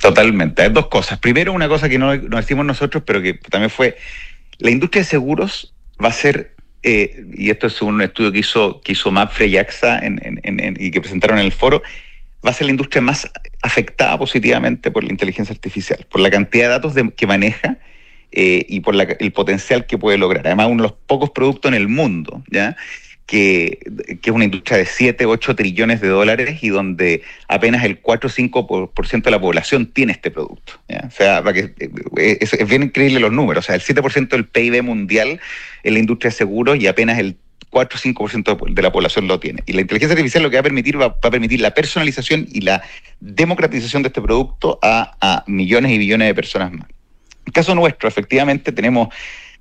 Totalmente. Hay dos cosas. Primero, una cosa que no, no decimos nosotros, pero que también fue la industria de seguros va a ser, eh, y esto es un estudio que hizo, que hizo Mapfre y AXA y que presentaron en el foro, va a ser la industria más afectada positivamente por la inteligencia artificial, por la cantidad de datos que maneja eh, y por el potencial que puede lograr. Además, uno de los pocos productos en el mundo, ¿ya? Que, es una industria de 7, 8 trillones de dólares y donde apenas el 4 o 5% de la población tiene este producto. O sea, que, eh, es, bien increíble los números. O sea, el 7% del PIB mundial en la industria de seguros y apenas el 4 o 5% de la población lo tiene. Y la inteligencia artificial lo que va a permitir va, a permitir la personalización y la democratización de este producto a, a millones y billones de personas más. En caso nuestro, efectivamente, tenemos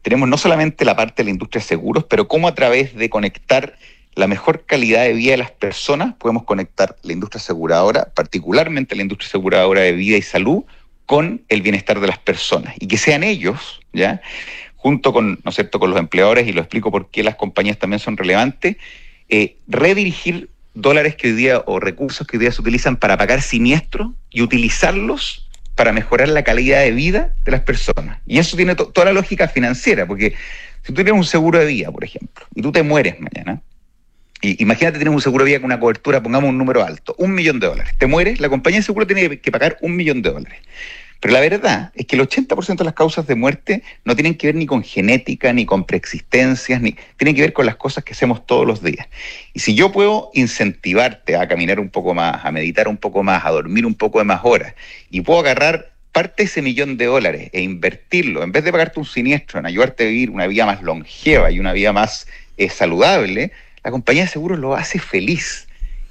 tenemos no solamente la parte de la industria de seguros, pero cómo a través de conectar la mejor calidad de vida de las personas podemos conectar la industria aseguradora, particularmente la industria aseguradora de vida y salud, con el bienestar de las personas y que sean ellos, ¿ya? junto con, ¿no es cierto?, con los empleadores, y lo explico por qué las compañías también son relevantes, eh, redirigir dólares que hoy día o recursos que hoy día se utilizan para pagar siniestros y utilizarlos para mejorar la calidad de vida de las personas. Y eso tiene toda la lógica financiera, porque si tú tienes un seguro de vida, por ejemplo, y tú te mueres mañana, y imagínate tienes un seguro de vida con una cobertura, pongamos un número alto, un millón de dólares. Te mueres, la compañía de seguro tiene que pagar un millón de dólares. Pero la verdad es que el 80% de las causas de muerte no tienen que ver ni con genética, ni con preexistencias, ni tienen que ver con las cosas que hacemos todos los días. Y si yo puedo incentivarte a caminar un poco más, a meditar un poco más, a dormir un poco de más horas, y puedo agarrar parte de ese millón de dólares e invertirlo, en vez de pagarte un siniestro, en ayudarte a vivir una vida más longeva y una vida más eh, saludable, la compañía de seguros lo hace feliz.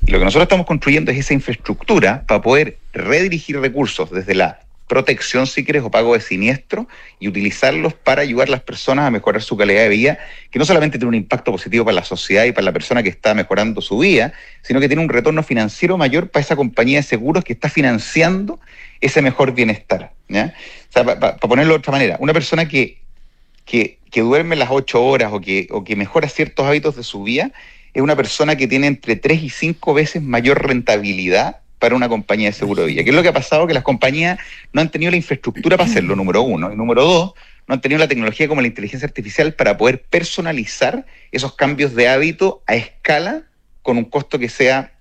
Y lo que nosotros estamos construyendo es esa infraestructura para poder redirigir recursos desde la protección, si quieres, o pago de siniestro y utilizarlos para ayudar a las personas a mejorar su calidad de vida, que no solamente tiene un impacto positivo para la sociedad y para la persona que está mejorando su vida, sino que tiene un retorno financiero mayor para esa compañía de seguros que está financiando ese mejor bienestar. ¿ya? Para ponerlo de otra manera, una persona que, que, que duerme las ocho horas o que, o que mejora ciertos hábitos de su vida, es una persona que tiene entre tres y cinco veces mayor rentabilidad para una compañía de seguro de vida. ¿Qué es lo que ha pasado? Que las compañías no han tenido la infraestructura para hacerlo, número uno. Y número dos, no han tenido la tecnología como la inteligencia artificial para poder personalizar esos cambios de hábito a escala con un costo que sea,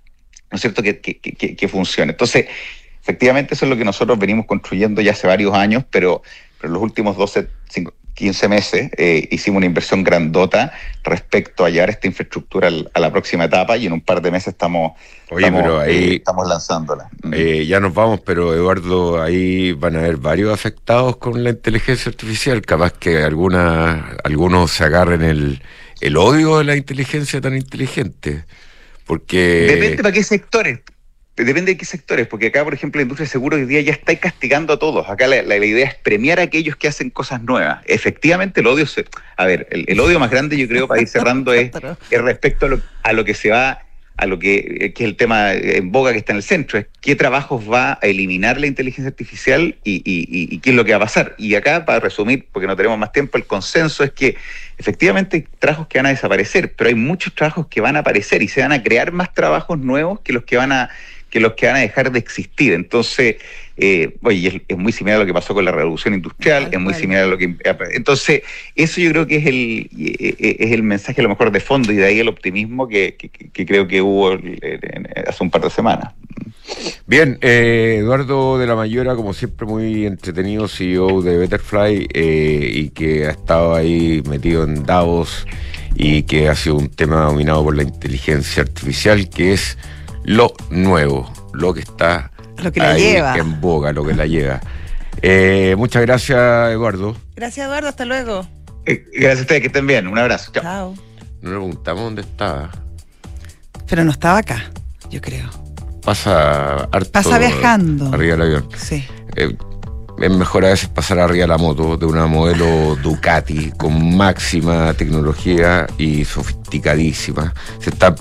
¿no es cierto?, que, que, que, funcione. Entonces, efectivamente eso es lo que nosotros venimos construyendo ya hace varios años, pero, pero los últimos 12, 15 meses, eh, hicimos una inversión grandota respecto a llevar esta infraestructura a la próxima etapa y en un par de meses estamos, estamos, ahí, estamos lanzándola. ya nos vamos, pero Eduardo, ahí van a haber varios afectados con la inteligencia artificial, capaz que alguna, algunos se agarren el, el odio de la inteligencia tan inteligente. Porque... Depende para qué sectores. Depende de qué sectores, porque acá, por ejemplo, la industria de seguros hoy día ya está castigando a todos. Acá la, idea es premiar a aquellos que hacen cosas nuevas. Efectivamente, el odio se. A ver, el, odio más grande, yo creo, para ir cerrando, es, es respecto a lo, a lo que se va a lo que, que, es el tema en boga que está en el centro, es qué trabajos va a eliminar la inteligencia artificial y, y, qué es lo que va a pasar. Y acá, para resumir, porque no tenemos más tiempo, el consenso es que efectivamente hay trabajos que van a desaparecer, pero hay muchos trabajos que van a aparecer y se van a crear más trabajos nuevos que los que van a que los que van a dejar de existir. Entonces, eh, oye, es, muy similar a lo que pasó con la revolución industrial, es muy similar a lo que... Entonces, eso yo creo que es el, eh, eh, es el mensaje a lo mejor de fondo y de ahí el optimismo que, creo que hubo hace un par de semanas. Bien, Eduardo de la Mayora, como siempre, muy entretenido, CEO de Betterfly y que ha estado ahí metido en Davos y que ha sido un tema dominado por la inteligencia artificial, que es lo nuevo, lo que está lo que la lleva. en boga, lo que la lleva. Eh, muchas gracias, Eduardo. Gracias, Eduardo. Hasta luego. Eh, gracias a ustedes, que estén bien. Un abrazo. Chao. Nos preguntamos dónde estaba. Pero no estaba acá, yo creo. Pasa harto Pasa viajando. Arriba del avión. Sí. Eh, es mejor a veces pasar arriba la moto de una modelo Ducati con máxima tecnología y sofisticadísima. Se están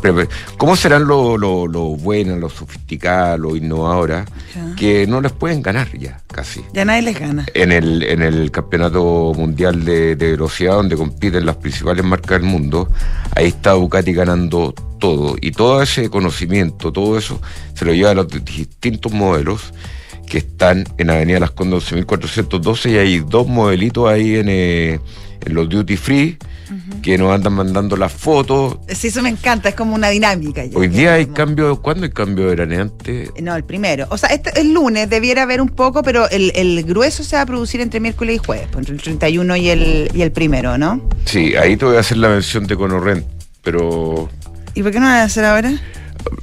¿Cómo serán los lo, lo buenas, los sofisticadas, los innovadoras? Que no les pueden ganar ya, casi. Ya nadie les gana. En el, en el campeonato mundial de, de velocidad, donde compiten las principales marcas del mundo, ahí está Ducati ganando todo. Y todo ese conocimiento, todo eso, se lo lleva a los distintos modelos que están en Avenida Las Condes 11.412 y hay dos modelitos ahí en, eh, en los duty free que nos andan mandando las fotos. Sí, eso me encanta, es como una dinámica. Hoy día hay cambio, ¿cuándo hay cambio de veraneante? No, el primero. O sea, este, el lunes debiera haber un poco, pero el, el, grueso se va a producir entre miércoles y jueves, pues, entre el 31 y el, y el primero, ¿no? Sí, ahí te voy a hacer la mención de Conorrent, pero... ¿Y por qué no la voy a hacer ahora?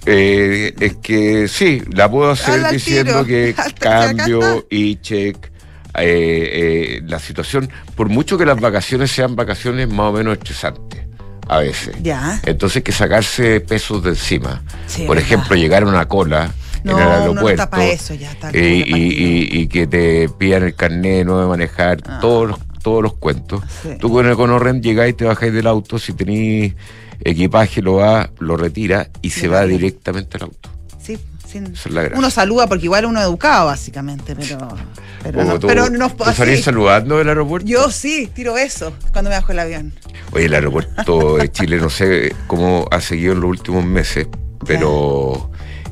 Eh, es que sí, la puedo hacer diciendo que cambio y check eh, eh, la situación, por mucho que las vacaciones sean vacaciones más o menos estresantes a veces. Ya. Entonces que sacarse pesos de encima. por ejemplo, llegar a una cola en el aeropuerto y, que te pidan el carnet no de manejar, ah. todos, los, todos los cuentos. Tú con el Conorren llegáis, te bajáis del auto, si tenéis equipaje lo va, lo retira y se va directamente al auto. Sí, sin, uno saluda porque igual uno educado básicamente, pero pero no, tú, pero no saludando del aeropuerto? Yo sí, tiro eso cuando me bajo el avión. Oye, el aeropuerto de Chile no sé cómo ha seguido en los últimos meses, pero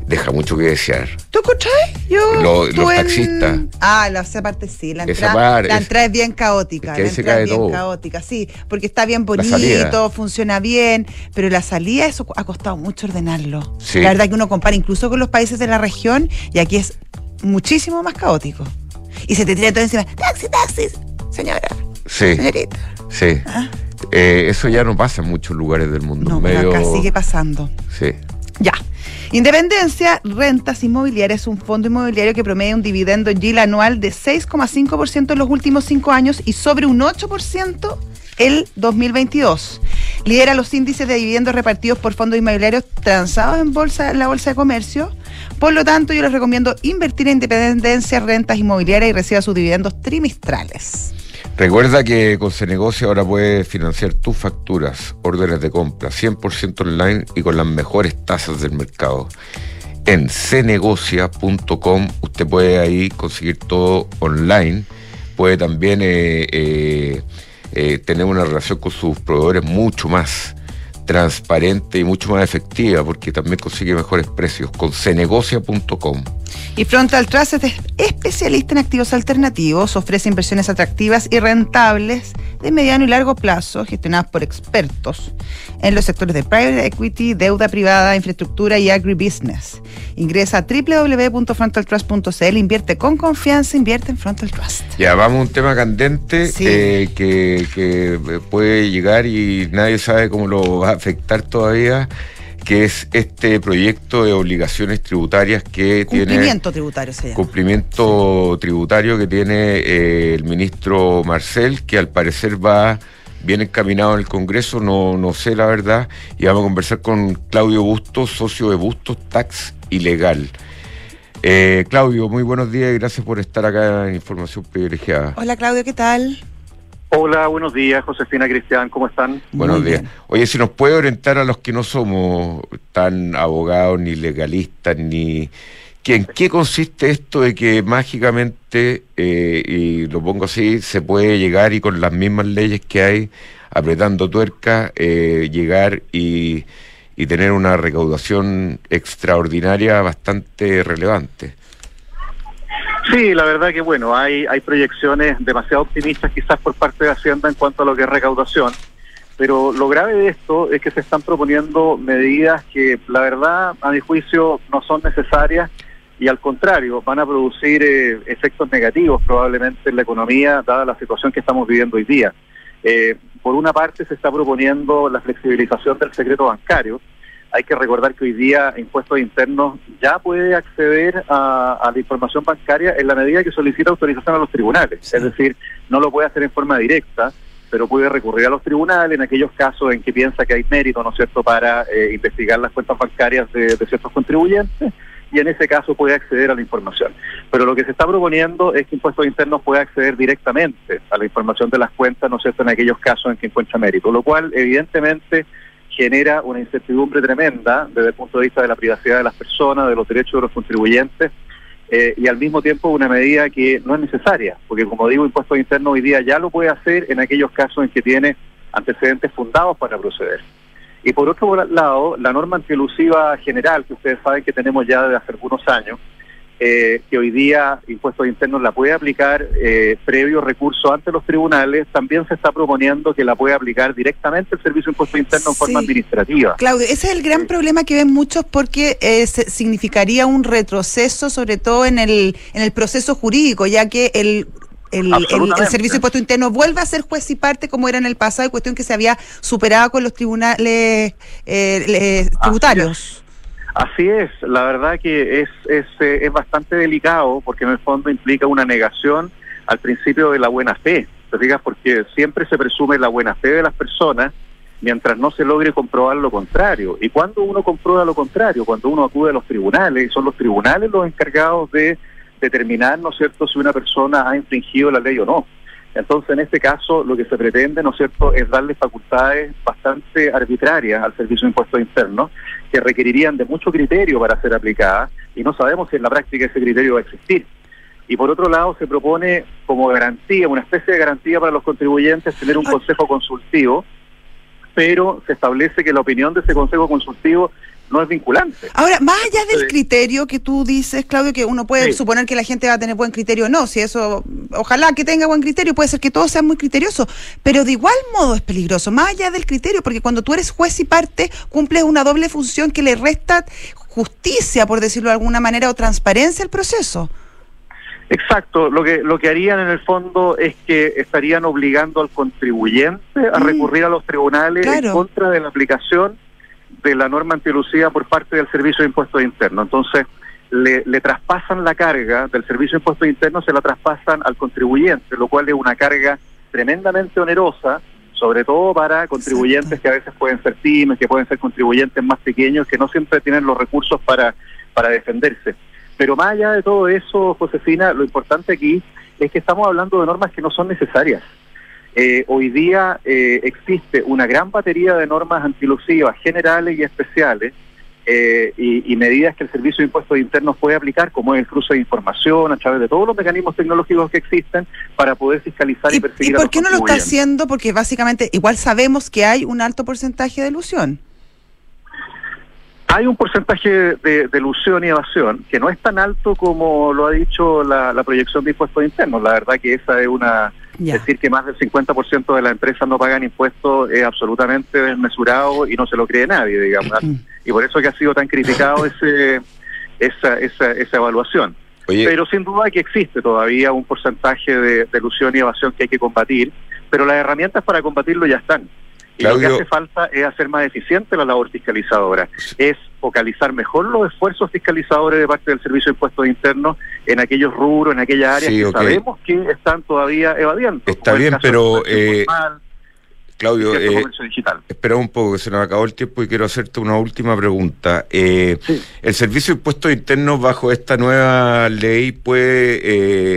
deja mucho que desear. ¿Tú escuchás? Yo los taxistas. Ah, la esa parte sí. La entrada, la entrada es bien caótica. la entrada es bien caótica, sí. Porque está bien bonito, funciona bien, pero la salida, eso ha costado mucho ordenarlo. La verdad que uno compara incluso con los países de la región y aquí es muchísimo más caótico. Y se te tira todo encima. ¡Taxi, taxi! Señora. Sí. Señorita. Sí. ¿Ah? Eh, eso ya no pasa en muchos lugares del mundo. No, pero acá sigue pasando. Sí. Ya. Independencia Rentas Inmobiliarias es un fondo inmobiliario que promedia un dividendo yield anual de 6,5% en los últimos cinco años y sobre un 8% el 2022. Lidera los índices de dividendos repartidos por fondos inmobiliarios transados en bolsa en la bolsa de comercio. Por lo tanto, yo les recomiendo invertir en Independencia Rentas Inmobiliarias y reciba sus dividendos trimestrales. Recuerda que con Cenegocia ahora puedes financiar tus facturas, órdenes de compra 100% online y con las mejores tasas del mercado. En cenegocia.com usted puede ahí conseguir todo online. Puede también eh, eh, eh, tener una relación con sus proveedores mucho más transparente y mucho más efectiva porque también consigue mejores precios con cenegocia.com. Y Frontal Trust es especialista en activos alternativos, ofrece inversiones atractivas y rentables de mediano y largo plazo gestionadas por expertos en los sectores de private equity, deuda privada, infraestructura y agribusiness. Ingresa a www.frontaltrust.cl, invierte con confianza, invierte en Frontal Trust. Ya, vamos a un tema candente eh, que, que puede llegar y nadie sabe cómo lo va a afectar todavía que es este proyecto de obligaciones tributarias que tiene... Cumplimiento tributario se Cumplimiento tributario que tiene eh, el ministro Marcel, que al parecer va bien encaminado en el Congreso, no, no sé la verdad, y vamos a conversar con Claudio Bustos, socio de Bustos Tax Ilegal. Eh, Claudio, muy buenos días y gracias por estar acá en Información Privilegiada. Hola Claudio, ¿qué tal? Hola, buenos días, Josefina Cristian, ¿cómo están? Buenos días. Oye, si nos puede orientar a los que no somos tan abogados, ni legalistas, ni... ¿En qué consiste esto de que mágicamente, eh, y lo pongo así, se puede llegar y con las mismas leyes que hay, apretando tuerca, eh, llegar y, y tener una recaudación extraordinaria bastante relevante? Sí, la verdad que bueno, hay, hay proyecciones demasiado optimistas quizás por parte de Hacienda en cuanto a lo que es recaudación, pero lo grave de esto es que se están proponiendo medidas que la verdad a mi juicio no son necesarias y al contrario van a producir eh, efectos negativos probablemente en la economía dada la situación que estamos viviendo hoy día. Eh, por una parte se está proponiendo la flexibilización del secreto bancario, hay que recordar que hoy día Impuestos Internos ya puede acceder a, la información bancaria en la medida que solicita autorización a los tribunales. Es decir, no lo puede hacer en forma directa, pero puede recurrir a los tribunales en aquellos casos en que piensa que hay mérito, ¿no es cierto?, para eh, investigar las cuentas bancarias de, ciertos contribuyentes y en ese caso puede acceder a la información. Pero lo que se está proponiendo es que Impuestos Internos pueda acceder directamente a la información de las cuentas, ¿no es cierto?, en aquellos casos en que encuentra mérito, lo cual evidentemente genera una incertidumbre tremenda desde el punto de vista de la privacidad de las personas, de los derechos de los contribuyentes, eh, y al mismo tiempo una medida que no es necesaria, porque como digo, Impuestos Internos hoy día ya lo puede hacer en aquellos casos en que tiene antecedentes fundados para proceder. Y por otro lado, la norma antielusiva general, que ustedes saben que tenemos ya desde hace algunos años, eh, que hoy día Impuestos Internos la puede aplicar eh, previo recurso ante los tribunales, también se está proponiendo que la pueda aplicar directamente el Servicio de Impuestos Internos en forma administrativa. Claudio, ese es el gran problema que ven muchos porque eh, significaría un retroceso, sobre todo en el, en el proceso jurídico, ya que el el, Servicio de Impuesto Interno vuelve a ser juez y parte como era en el pasado, cuestión que se había superado con los tribunales eh, tributarios. Así es, la verdad que es, es, eh, es bastante delicado porque en el fondo implica una negación al principio de la buena fe, ¿te digas Porque siempre se presume la buena fe de las personas mientras no se logre comprobar lo contrario. ¿Y cuando uno comprueba lo contrario? Cuando uno acude a los tribunales, son los tribunales los encargados de determinar, ¿no es cierto?, si una persona ha infringido la ley o no. Entonces, en este caso, lo que se pretende, ¿no es cierto?, es darle facultades bastante arbitrarias al Servicio de Impuestos Internos, que requerirían de mucho criterio para ser aplicadas, y no sabemos si en la práctica ese criterio va a existir. Y por otro lado, se propone como garantía, una especie de garantía para los contribuyentes, tener un consejo consultivo, pero se establece que la opinión de ese consejo consultivo no es vinculante. Ahora, más allá del criterio que tú dices, Claudio, que uno puede suponer que la gente va a tener buen criterio, no, si eso, ojalá que tenga buen criterio, puede ser que todo sea muy criterioso, pero de igual modo es peligroso, más allá del criterio, porque cuando tú eres juez y parte, cumples una doble función que le resta justicia, por decirlo de alguna manera, o transparencia al proceso. Exacto, lo que lo que harían en el fondo es que estarían obligando al contribuyente a mm. recurrir a los tribunales en contra de la aplicación de la norma antilucida por parte del Servicio de Impuestos Internos. Entonces, le, traspasan la carga del Servicio de Impuestos Internos, se la traspasan al contribuyente, lo cual es una carga tremendamente onerosa, sobre todo para contribuyentes que a veces pueden ser pymes, que pueden ser contribuyentes más pequeños, que no siempre tienen los recursos para, para defenderse. Pero más allá de todo eso, Josefina, lo importante aquí es que estamos hablando de normas que no son necesarias. Eh, hoy día eh, existe una gran batería de normas antilusivas generales y especiales eh, y, medidas que el Servicio de Impuestos Internos puede aplicar, como es el cruce de información a través de todos los mecanismos tecnológicos que existen para poder fiscalizar y, perseguir. ¿Y por qué no lo está haciendo? Porque básicamente igual sabemos que hay un alto porcentaje de ilusión. Hay un porcentaje de, de, ilusión y evasión que no es tan alto como lo ha dicho la, la proyección de impuestos internos. La verdad que esa es una Decir que más del 50% de las empresas no pagan impuestos es absolutamente desmesurado y no se lo cree nadie, digamos. y por eso que ha sido tan criticado ese esa, esa, esa evaluación. Pero sin duda que existe todavía un porcentaje de, de ilusión y evasión que hay que combatir, pero las herramientas para combatirlo ya están. Y lo que hace falta es hacer más eficiente la labor fiscalizadora, es focalizar mejor los esfuerzos fiscalizadores de parte del Servicio de Impuestos Internos en aquellos rubros, en aquellas áreas que sabemos que están todavía evadiendo. Está bien, pero... Eh, Claudio, eh, espera un poco, que se nos acabó el tiempo y quiero hacerte una última pregunta. Eh, ¿El Servicio de Impuestos Internos bajo esta nueva ley puede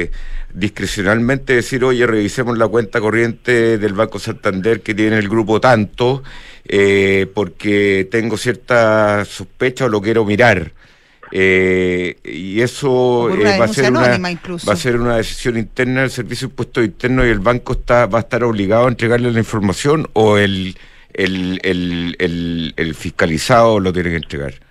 eh, discrecionalmente decir, oye, revisemos la cuenta corriente del Banco Santander que tiene el grupo tanto, eh, porque tengo cierta sospecha o lo quiero mirar. Eh, y eso eh, va, a ser una, va a ser una decisión interna del Servicio de Impuestos Internos y el banco está va a estar obligado a entregarle la información o el, el, el, el fiscalizado lo tiene que entregar.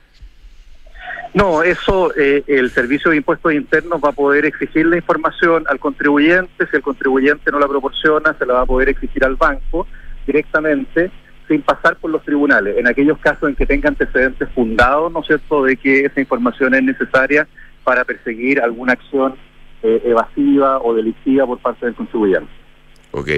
No, eso eh, el Servicio de Impuestos Internos va a poder exigir la información al contribuyente, si el contribuyente no la proporciona, se la va a poder exigir al banco directamente sin pasar por los tribunales, en aquellos casos en que tenga antecedentes fundados, ¿no es cierto?, de que esa información es necesaria para perseguir alguna acción eh, evasiva o delictiva por parte del contribuyente. Ok.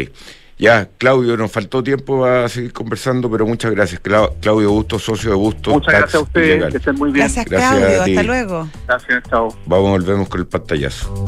Ya, Claudio, nos faltó tiempo a seguir conversando, pero muchas gracias. Claudio Busto, socio de Busto. Muchas gracias a ustedes, que estén muy bien. Gracias, Claudio, hasta luego. Gracias, chao. Vamos, volvemos con el pantallazo.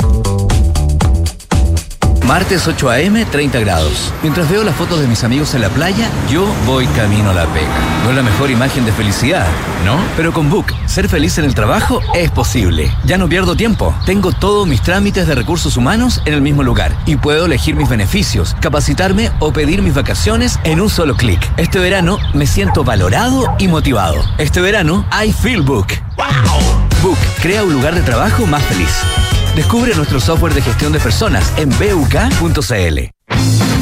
Martes 8 a.m., 30 grados. Mientras veo las fotos de mis amigos en la playa, yo voy camino a la pega. No la mejor imagen de felicidad, ¿no? Pero con Book, ser feliz en el trabajo es posible. Ya no pierdo tiempo. Tengo todos mis trámites de recursos humanos en el mismo lugar y puedo elegir mis beneficios, capacitarme o pedir mis vacaciones en un solo clic. Este verano me siento valorado y motivado. Este verano, I feel Book. ¡Wow! Book crea un lugar de trabajo más feliz. Descubre nuestro software de gestión de personas en buk.cl.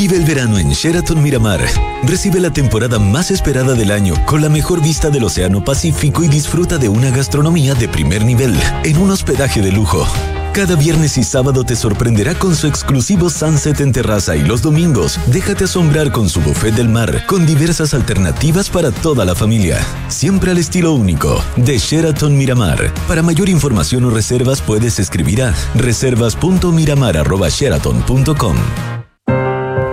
Vive el verano en Sheraton Miramar. Recibe la temporada más esperada del año con la mejor vista del Océano Pacífico y disfruta de una gastronomía de primer nivel en un hospedaje de lujo. Cada viernes y sábado te sorprenderá con su exclusivo sunset en terraza y los domingos déjate asombrar con su buffet del mar con diversas alternativas para toda la familia. Siempre al estilo único de Sheraton Miramar. Para mayor información o reservas puedes escribir a reservas.miramar.sheraton.com.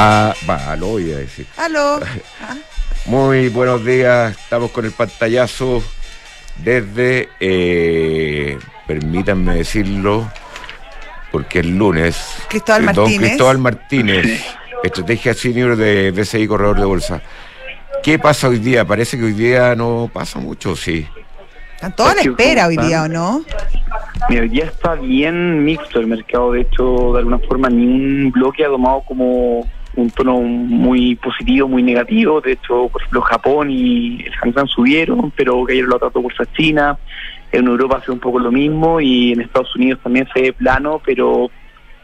Ah, va, lo voy a decir. Aló. Muy buenos días, estamos con el pantallazo desde, eh, permítanme decirlo, porque el lunes. Cristóbal eh, Don Martínez. Cristóbal Martínez, estrategia senior de DCI Corredor de Bolsa. ¿Qué pasa hoy día? Parece que hoy día no pasa mucho, sí. Están todos a la espera hoy día, ¿o no? Mira, hoy día está bien mixto el mercado. De hecho, de alguna forma, ni un bloque ha tomado como un tono muy positivo, muy negativo. De hecho, por ejemplo, Japón y el Hang subieron, pero cayeron la otra bolsa China. En Europa hace un poco lo mismo y en Estados Unidos también se ve plano, pero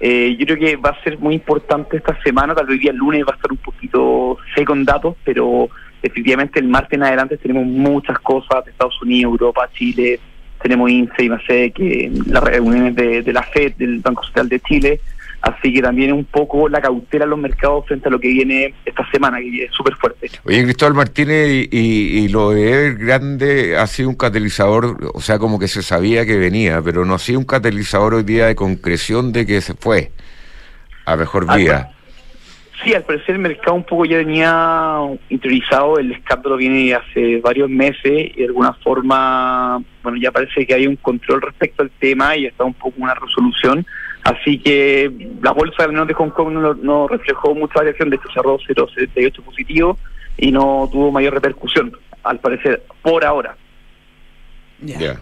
eh, yo creo que va a ser muy importante esta semana. Tal vez día lunes va a estar un poquito seco en datos, pero efectivamente el martes en adelante tenemos muchas cosas de Estados Unidos, Europa, Chile. Tenemos INSE y que las reuniones de la FED, del Banco Central de Chile. Así que también un poco la cautela en los mercados frente a lo que viene esta semana, que es súper fuerte. Oye, Cristóbal Martínez, y, y- y lo de Grande ha sido un catalizador, o sea, como que se sabía que venía, pero no ha sido un catalizador hoy día de concreción de que se fue a mejor Ah, vida. Sí, al parecer el mercado un poco ya tenía interiorizado, el escándalo viene hace varios meses y de alguna forma, bueno, ya parece que hay un control respecto al tema y está un poco una resolución. Así que la bolsa al menos de Hong Kong no, no reflejó mucha variación, de hecho cerró 0,78 positivo y no tuvo mayor repercusión, al parecer, por ahora. Ya. Ya.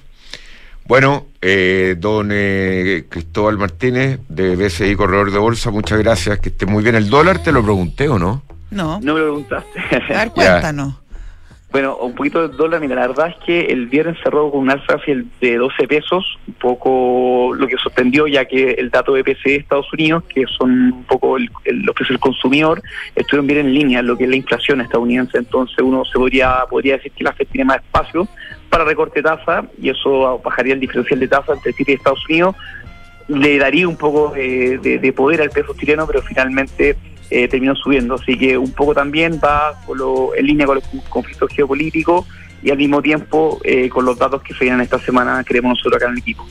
Bueno, eh, don eh, Cristóbal Martínez de BCI Corredor de Bolsa, muchas gracias, que esté muy bien. ¿El dólar te lo pregunté o no? No. No me lo preguntaste. A ver, cuéntanos. Bueno, un poquito de dólar, mira, la verdad es que el viernes cerró con un alza de 12 pesos, un poco lo que sorprendió ya que el dato de PCE de Estados Unidos, que son un poco el, el- lo que es el consumidor, estuvieron bien en línea lo que es la inflación estadounidense, entonces uno se podría, podría decir que la FED tiene más espacio para recorte de tasa y eso bajaría el diferencial de tasa entre Chile y Estados Unidos, le daría un poco de- de poder al peso chileno, pero finalmente eh, terminó subiendo. Así que un poco también va con lo- en línea con los conflictos geopolíticos y al mismo tiempo eh, con los datos que se vienen esta semana, creemos nosotros acá en el equipo.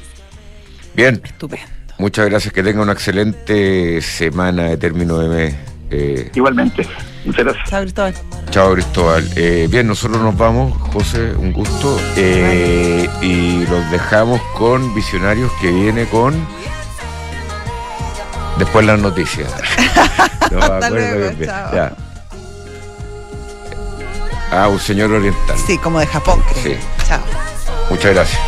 Bien, Estupendo. muchas gracias, que tenga una excelente semana de término de mes. Eh, Igualmente. Muchas gracias. Chao, Cristóbal. Chao Cristóbal. Eh, bien, nosotros nos vamos, José, un gusto. Eh, y los dejamos con Visionarios que viene con... Después las noticias. No me Hasta acuerdo luego, bien, bien. chao. Ya. Ah, un señor oriental. Sí, como de Japón, creo. Sí. Chao. Muchas gracias.